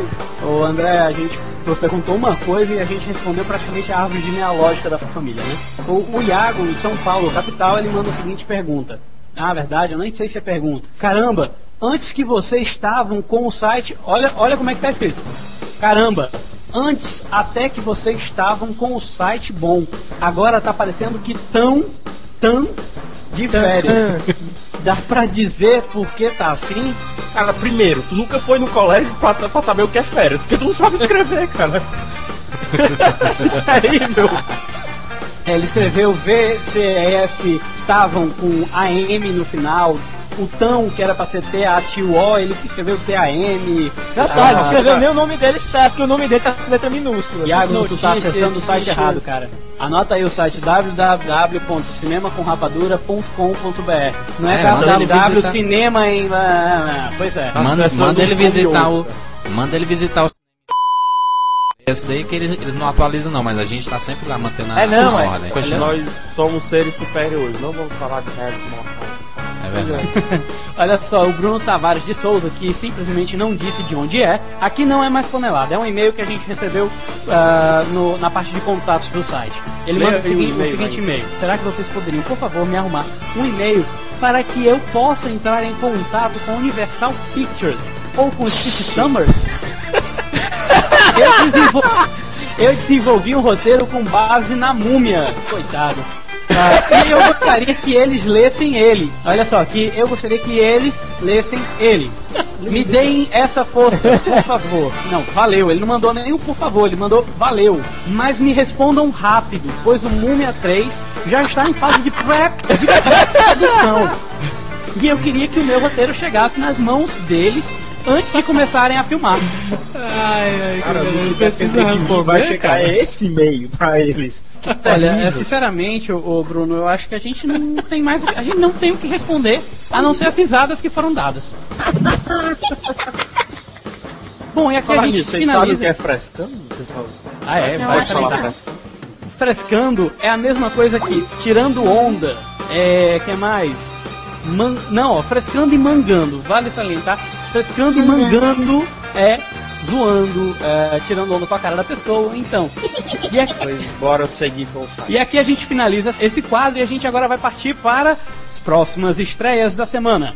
O André, a gente perguntou uma coisa e a gente respondeu praticamente a árvore genealógica da família, né? O, o Iago, em São Paulo, capital, ele manda a seguinte pergunta. Ah, verdade, eu nem sei se é pergunta. Caramba, antes que vocês estavam com o site, olha, olha como é que tá escrito. Caramba, antes até que vocês estavam com o site bom. Agora tá parecendo que tão, tão de férias. Dá pra dizer por que tá assim? Cara, primeiro, tu nunca foi no colégio pra, pra saber o que é férias, porque tu não sabe escrever, cara. é terrível. É, Ele escreveu VCS, estavam com AM no final. O tão, que era pra ser T-A-T-U-O, ele escreveu T-A-M. Já sabe, não escreveu nem o nome dele certo, porque o nome dele tá com letra minúscula. Iago, tu tá acessando o site notícias. errado, cara. Anota aí o site www.cinemacomrapadura.com.br Não é, É, manda ele www visitar. cinema em... ah, Pois é. Manda, manda ele visitar o. Manda ele visitar o. Esse daí que eles, eles não atualizam não, mas a gente tá sempre lá mantendo a, É, não, a é. ordem. Nós somos seres superiores, não vamos falar de réis mortais. É verdade. Olha só, o Bruno Tavares de Souza, que simplesmente não disse de onde é, aqui não é mais panelada, é um e-mail que a gente recebeu ah, no- na parte de contatos do site. Ele Leia manda o, segui- o seguinte e-mail: Será que vocês poderiam, por favor, me arrumar um e-mail para que eu possa entrar em contato com Universal Pictures ou com Steve Summers? eu, desenvol- eu desenvolvi um roteiro com base na múmia. Coitado. Ah, e eu gostaria que eles lessem ele. Olha só, que eu gostaria que eles lessem ele. Me deem essa força, por favor. Não, valeu. Ele não mandou nenhum por favor, ele mandou valeu. Mas me respondam rápido, pois o Múmia 3 já está em fase de pré- de pré-produção. E eu queria que o meu roteiro chegasse nas mãos deles antes de começarem a filmar. Cara, Não não precisa precisa que vai responder, chegar cara. esse e-mail pra eles. Olha, é, sinceramente, ô, Bruno, eu acho que a gente não tem mais. o que- A gente não tem o que responder, a não ser as risadas que foram dadas. Bom, e aqui Falar a gente nisso, vocês sabem o finaliza. que é frescando, pessoal? Ah, é, Eu vai falar. não. frescando. Frescando é a mesma coisa que tirando onda. É. que mais? Man- não, ó, frescando e mangando. Vale salientar. Frescando e mangando é zoando, é, tirando onda com a cara da pessoa. Então. E aqui, Pois bora seguir com o site. e aqui a gente finaliza esse quadro e a gente agora vai partir para as próximas estreias da semana.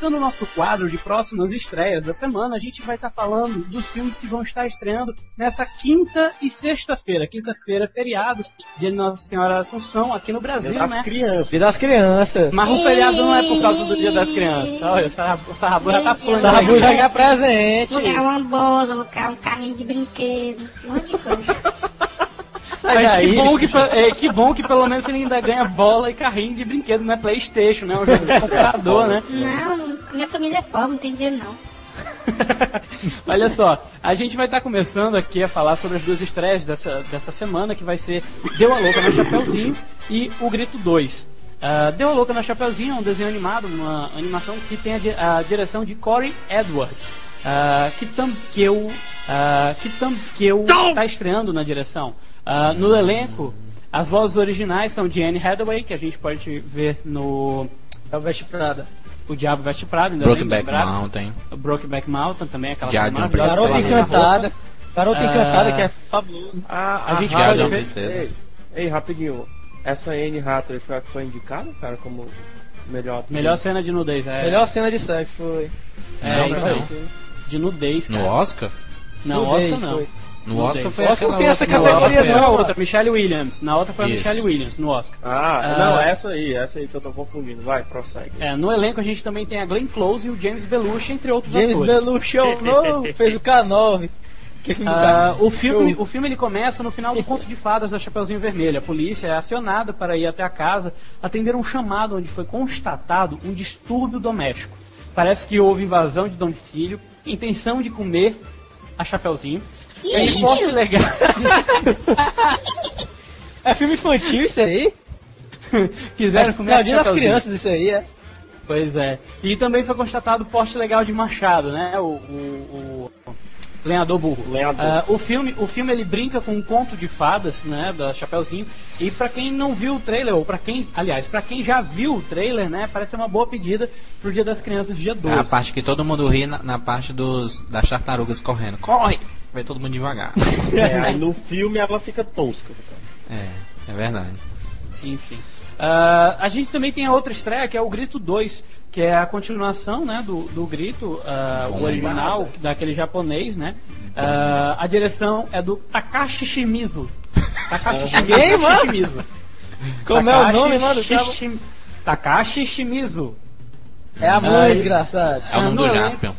Começando o nosso quadro de próximas estreias da semana, a gente vai estar falando dos filmes que vão estar estreando nessa quinta e sexta-feira. Quinta-feira, feriado, dia de Nossa Senhora Assunção, aqui no Brasil, das né? crianças. Dia das crianças. Mas o feriado não é por causa do dia das crianças. Olha, o Sarrabu, o Sarrabu já tá pulando. Sarrabu aí. já quer presente. Vou ganhar uma bola, vou ganhar um carrinho de brinquedo, um monte de coisa. Sai Ai, que, bom que, é, que bom que pelo menos ele ainda ganha bola e carrinho de brinquedo, não é Playstation, né? É um jogo de computador, né? Não, minha família é pobre, não tem dinheiro não. Olha só, a gente vai estar começando aqui a falar sobre as duas estreias dessa, dessa semana, que vai ser Deu a Louca no Chapeuzinho e O Grito 2. Ah, Deu a Louca no Chapeuzinho é um desenho animado, uma animação que tem a, di- a direção de Corey Edwards, ah, que, tam, que ah, que, tam, que eu tá estreando na direção. Ah, no elenco, as vozes originais são de Anne Hathaway, que a gente pode ver no É o Veste Prada. O Diabo Veste ainda bem Brokeback. Mountain. Brokeback Mountain também, aquela Diário de uma. Garota Encantada. Garota. Encantada que é fabuloso. A, A gente Diário pode de uma Princesa. Ei, ei, rapidinho. Essa Anne Hathaway foi a que foi indicada, cara, como melhor atriz? Melhor cena de nudez, é. Melhor cena de sexo foi. é, Não, isso não. De nudez, cara. No Oscar? Não, Nudez, Oscar não. foi. No Nudez. Oscar foi Oscar não tem essa categoria, não, outra, Michelle Williams. Na outra foi a. Michelle Williams, no Oscar. Ah, Ah. não, essa aí, essa aí que eu tô confundindo. Vai, prossegue. É, no elenco a gente também tem a Glenn Close e o James Belushi, entre outros James atores. Belushi novo, fez o K9. Que filme do Ah, o, filme, o filme ele começa no final do Conto de Fadas da Chapeuzinho Vermelho. A polícia é acionada para ir até a casa atender um chamado onde foi constatado um distúrbio doméstico. Parece que houve invasão de domicílio, intenção de comer a Chapeuzinho. É posse legal. É filme infantil isso aí? Quiseram comer a Não, dia das crianças isso aí, é. Pois é. E também foi constatado porte legal de machado, né? O, o- o lenhador burro. Lenhador. Ah, o filme, o filme ele brinca com um conto de fadas, né, da Chapeuzinho. E pra quem não viu o trailer ou pra quem, aliás, pra quem já viu o trailer, né, parece ser uma boa pedida pro Dia das Crianças, dia 12. É a parte que todo mundo ri na, na parte dos, das tartarugas correndo. Corre! Vai todo mundo devagar. É, no filme ela fica tosca. é, é verdade. Enfim. Ah, a gente também tem a outra estreia, que é o Grito 2, que é a continuação né, do, do Grito, ah, o original, daquele japonês, né? Ah, a direção é do Takashi Shimizu. Takashi Quem, mano? Shimizu. Como é o nome, mano? Shishim- Takashi Shimizu. É a mãe, Ai. desgraçado. É o nome do. Jaspion.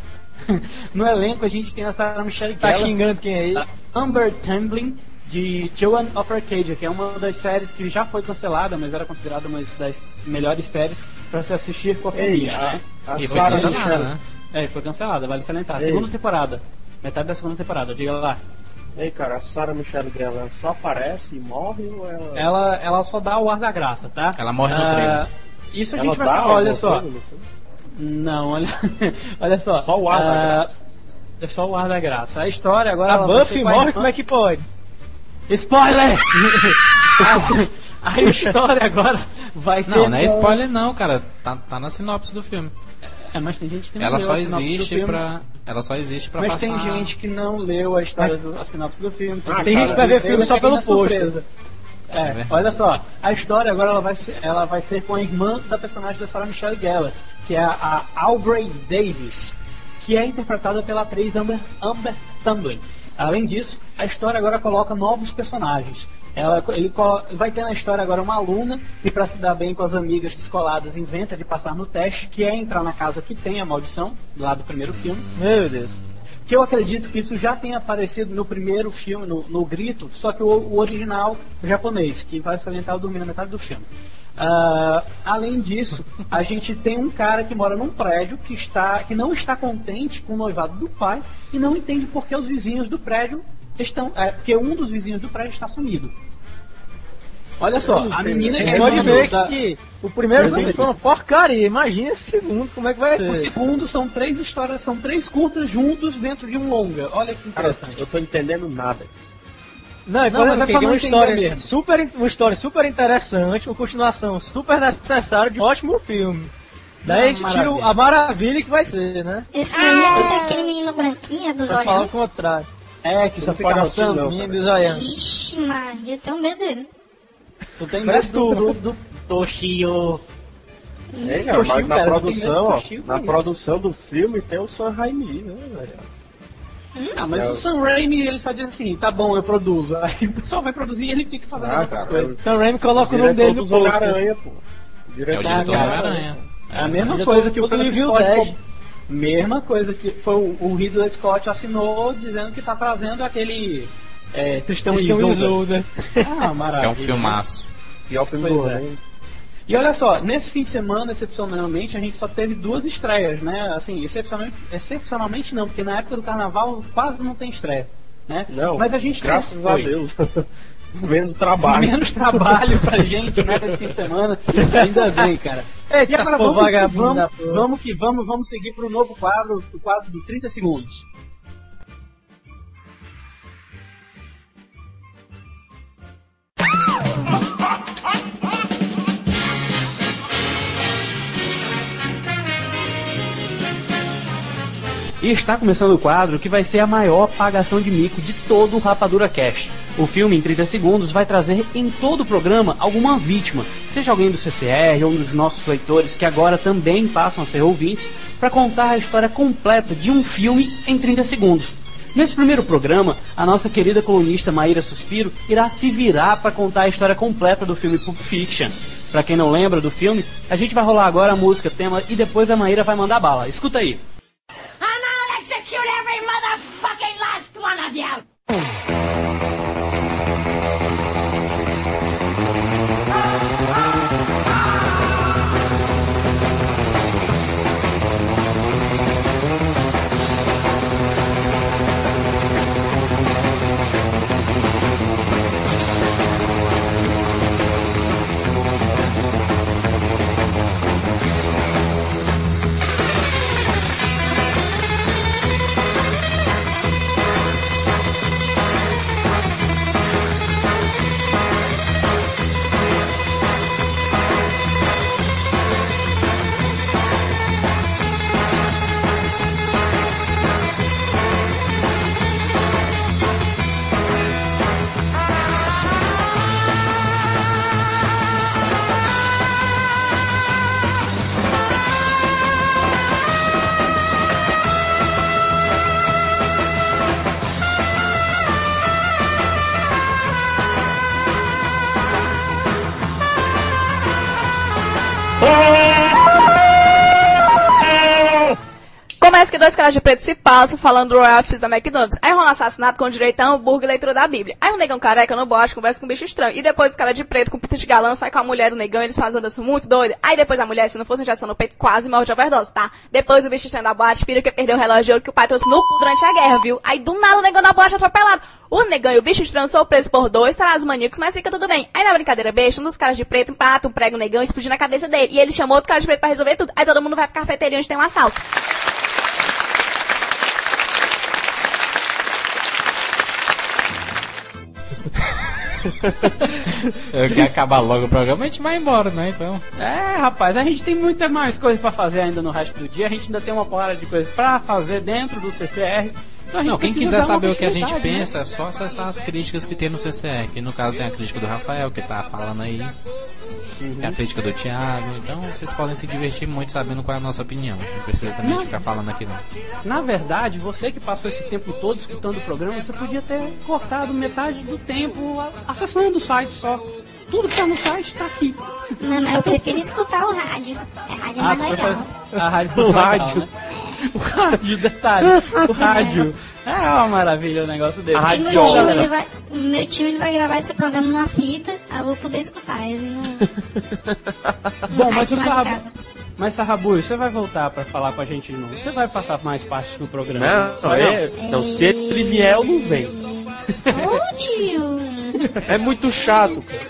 No elenco a gente tem a Sarah Michelle Tá Gellar, xingando quem aí? Amber Tamblyn, de Joan of Arcadia, que é uma das séries que já foi cancelada, mas era considerada uma das melhores séries para se assistir com a Ei, família, a, né? a E foi Sarah cancelada, Michelle. né? É, foi cancelada, vale salientar. Ei. Segunda temporada. Metade da segunda temporada, diga lá. Ei, cara, a Sarah Michelle Gellar só aparece e morre ou ela... Ela, ela só dá o ar da graça, tá? Ela morre no trailer. Isso a ela gente vai falar, olha só. Não, olha, olha só. Só o ar da Ah, graça. É só o ar da graça. A história agora. A Buffy a morre, como é que pode? Spoiler! a, a história agora vai ser. Não, não é spoiler não, cara. Tá, tá na sinopse do filme. É, mas tem gente que não Ela leu só a sinopse do existe filme. pra. Ela só existe pra Mas passar. tem gente que não leu a história do a sinopse do filme. Ah, que tem gente que vai ver filme só pelo pôster. É, verdade. olha só, a história agora ela vai, ser, ela vai ser com a irmã da personagem da Sarah Michelle Gellar, que é a Aubrey Davis, que é interpretada pela atriz Amber, Amber Tamblyn. Além disso, a história agora coloca novos personagens. Ela, ele vai ter na história agora uma aluna que, para se dar bem com as amigas descoladas, inventa de passar no teste, que é entrar na casa que tem a maldição, lá do primeiro filme. Meu Deus. Que eu acredito que isso já tenha aparecido no primeiro filme, no, no Grito, só que o, o original japonês, que vai salientar o dormir na metade do filme. Ah, além disso, a gente tem um cara que mora num prédio que, está, que não está contente com o noivado do pai e não entende por que os vizinhos do prédio estão. É, porque um dos vizinhos do prédio está sumido. Olha só, a menina que é pode ver da- que o primeiro foi uma porcaria. Imagina esse segundo, como é que vai O ser. segundo são três histórias, são três curtas juntos dentro de um longa. Olha que Cara, interessante. eu tô entendendo nada. Não, é Não, mas é que pra tem uma história, mesmo. super, uma história super interessante, uma continuação super necessária de um ótimo filme. Daí a gente tira maravilha. a maravilha que vai ser, né? Esse aí é daquele menino branquinho dos Pra falar o olhos. contrário. É, que só Não fica rotando. Menino dos olhando. Ixi, Maria, eu tenho medo dele. Tu tem medo do, do, do Toshio. É, cara, Toshio, mas na produção, ó, na produção do filme tem o Sam Raimi, né, velho? Ah, mas É. o Sam Raimi, ele só diz assim, tá bom, eu produzo. Aí o pessoal vai produzir e ele fica fazendo Ah, as outras cara, coisas. O Raimi coloca o nome Diretor dele no post. Homem-Aranha, pô. É o Diretor diretor do Homem-Aranha. É a mesma Ele coisa é que o Francis Scott... Mesma coisa que foi o, o Ridley Scott assinou dizendo que tá trazendo aquele... É, Tristão um Isolda. Isolda. Ah, Que maravilha. é um filmaço. Pior filme Pois do é. ano, hein? E olha só, nesse fim de semana, excepcionalmente, a gente só teve duas estreias, né? Assim, excepcionalmente, excepcionalmente não, porque na época do carnaval quase não tem estreia, né? Não, Mas a gente graças a. Deus. Menos trabalho. Menos trabalho pra gente, né, nesse fim de semana. Ainda bem, cara. Eita, E agora pô, vamos, que vamos, vamos que vamos, vamos seguir pro novo quadro, o quadro do 30 segundos. E está começando o quadro que vai ser a maior pagação de mico de todo o Rapadura Cast. O filme, em 30 segundos, vai trazer em todo o programa alguma vítima, seja alguém do CCR ou um dos nossos leitores que agora também passam a ser ouvintes, para contar a história completa de um filme em 30 segundos. Nesse primeiro programa, a nossa querida colunista Maíra Suspiro irá se virar para contar a história completa do filme Pulp Fiction. Para quem não lembra do filme, a gente vai rolar agora a música tema e depois a Maíra vai mandar bala. Escuta aí. vào. Caras de preto se passam falando do Royal X da McDonald's. Aí rola um assassinato com direito a hambúrguer e leitura da Bíblia. Aí o negão careca no bote conversa com um bicho estranho. E depois os caras de preto com pinta de galã sai com a mulher do negão e eles fazem dança muito doida. Aí depois a mulher, se não fosse injeção no peito, quase morre de overdose, tá? Depois o bicho estranho da boate pira que perdeu o relógio de ouro que o pai trouxe no cu durante a guerra, viu? Aí do nada o negão da boate é atropelado. O negão e o bicho estranho são presos por dois tarados maníacos, mas fica tudo bem. Aí na brincadeira besta, um dos caras de preto empata um prego negão e explode na cabeça dele. E ele chamou outro cara de preto pra resolver tudo. Aí todo mundo vai pra cafeteria onde tem um assalto. Eu quero acabar logo o programa, a gente vai embora, né? Então. É, rapaz, a gente tem muitas mais coisas pra fazer ainda no resto do dia. A gente ainda tem uma porrada de coisas pra fazer dentro do CCR. Então Não, quem quiser saber o que a gente né? pensa, é só acessar as críticas que tem no CCE. Que no caso tem a crítica do Rafael, que tá falando aí. Uhum. Tem a crítica do Thiago. Então vocês podem se divertir muito sabendo qual é a nossa opinião. Não precisa também de ficar falando aqui não. Na verdade, você que passou esse tempo todo escutando o programa, você podia ter cortado metade do tempo acessando o site só. Tudo que tá no site tá aqui. Não, mas eu prefiro escutar o rádio. É rádio é Ah, mais legal. a rádio O legal, rádio. né? O rádio, detalhe. O rádio. É uma maravilha um negócio desse. A rádio meu tio, ele vai, meu tio ele vai gravar esse programa numa fita, aí eu vou poder escutar ele no, Bom, mas o rádio Sarrabu, mas Sarrabu, você vai voltar pra falar com a gente de novo. Você vai passar mais parte do programa. Não, Vai é, não, se ele vier, eu não venho. Ô tio! É muito chato, cara.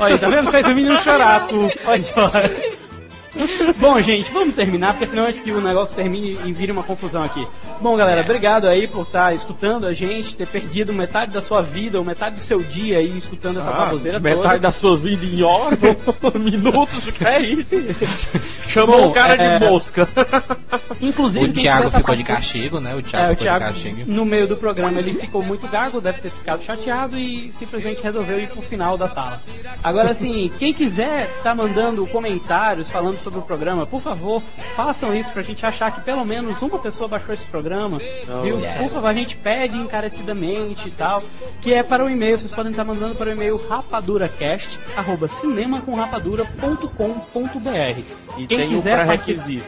Olha, tá vendo? Fez o menino chorar, tu. Olha, olha. Bom, gente, vamos terminar, porque senão antes que o negócio termine e vire uma confusão aqui. Bom, galera, obrigado aí por estar escutando a gente, ter perdido metade da sua vida ou metade do seu dia aí escutando essa Ah, baboseira metade toda. da sua vida em horas, minutos, que é isso? Chamou Bom, o cara é, de mosca. Inclusive, O Thiago tá ficou de castigo, né? O Thiago É, o ficou Thiago, de castigo. no meio do programa, ele ficou muito gago, deve ter ficado chateado e simplesmente resolveu ir pro final da sala. Agora, assim, quem quiser tá mandando comentários falando sobre o programa, por favor, façam isso pra gente achar que pelo menos uma pessoa baixou esse programa, viu? Por favor, a gente pede encarecidamente e tal, que é para o e-mail, vocês podem estar mandando para o e-mail rapaduracast, arroba cinemacomrapadura.com.br. E Quem tem quiser um pré-requisito.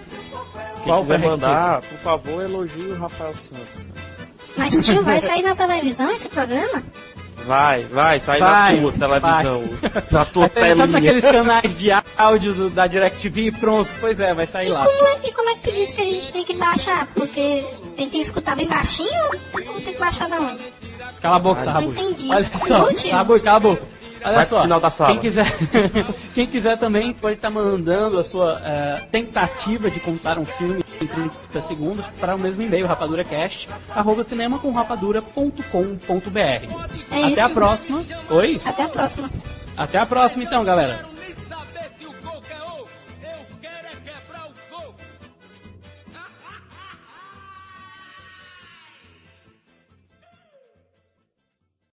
Quem Qual quiser mandar, por favor, elogie o Rafael Santos. Mas tio, vai sair na televisão esse programa? Vai, vai, sai Vai, na tua televisão. Na tua Sabe telinha. aqueles canais de áudio do- da DirecTV e pronto? Pois é, vai sair E lá. como, é, e como é que tu disse que a gente tem que baixar? Porque tem que escutar bem baixinho ou tem que baixar da onde? Cala a boca, Sarrabu. entendi. Olha só, Útil. Sarrabu, cala a boca. Olha Vai só, da. Quem quiser, quem quiser também pode estar mandando a sua eh, tentativa de contar um filme em 30 segundos para o mesmo e-mail, rapaduracast, arroba cinemacomrapadura.com.br. É Até isso. a próxima. Oi? Até a próxima. Até a próxima então, galera.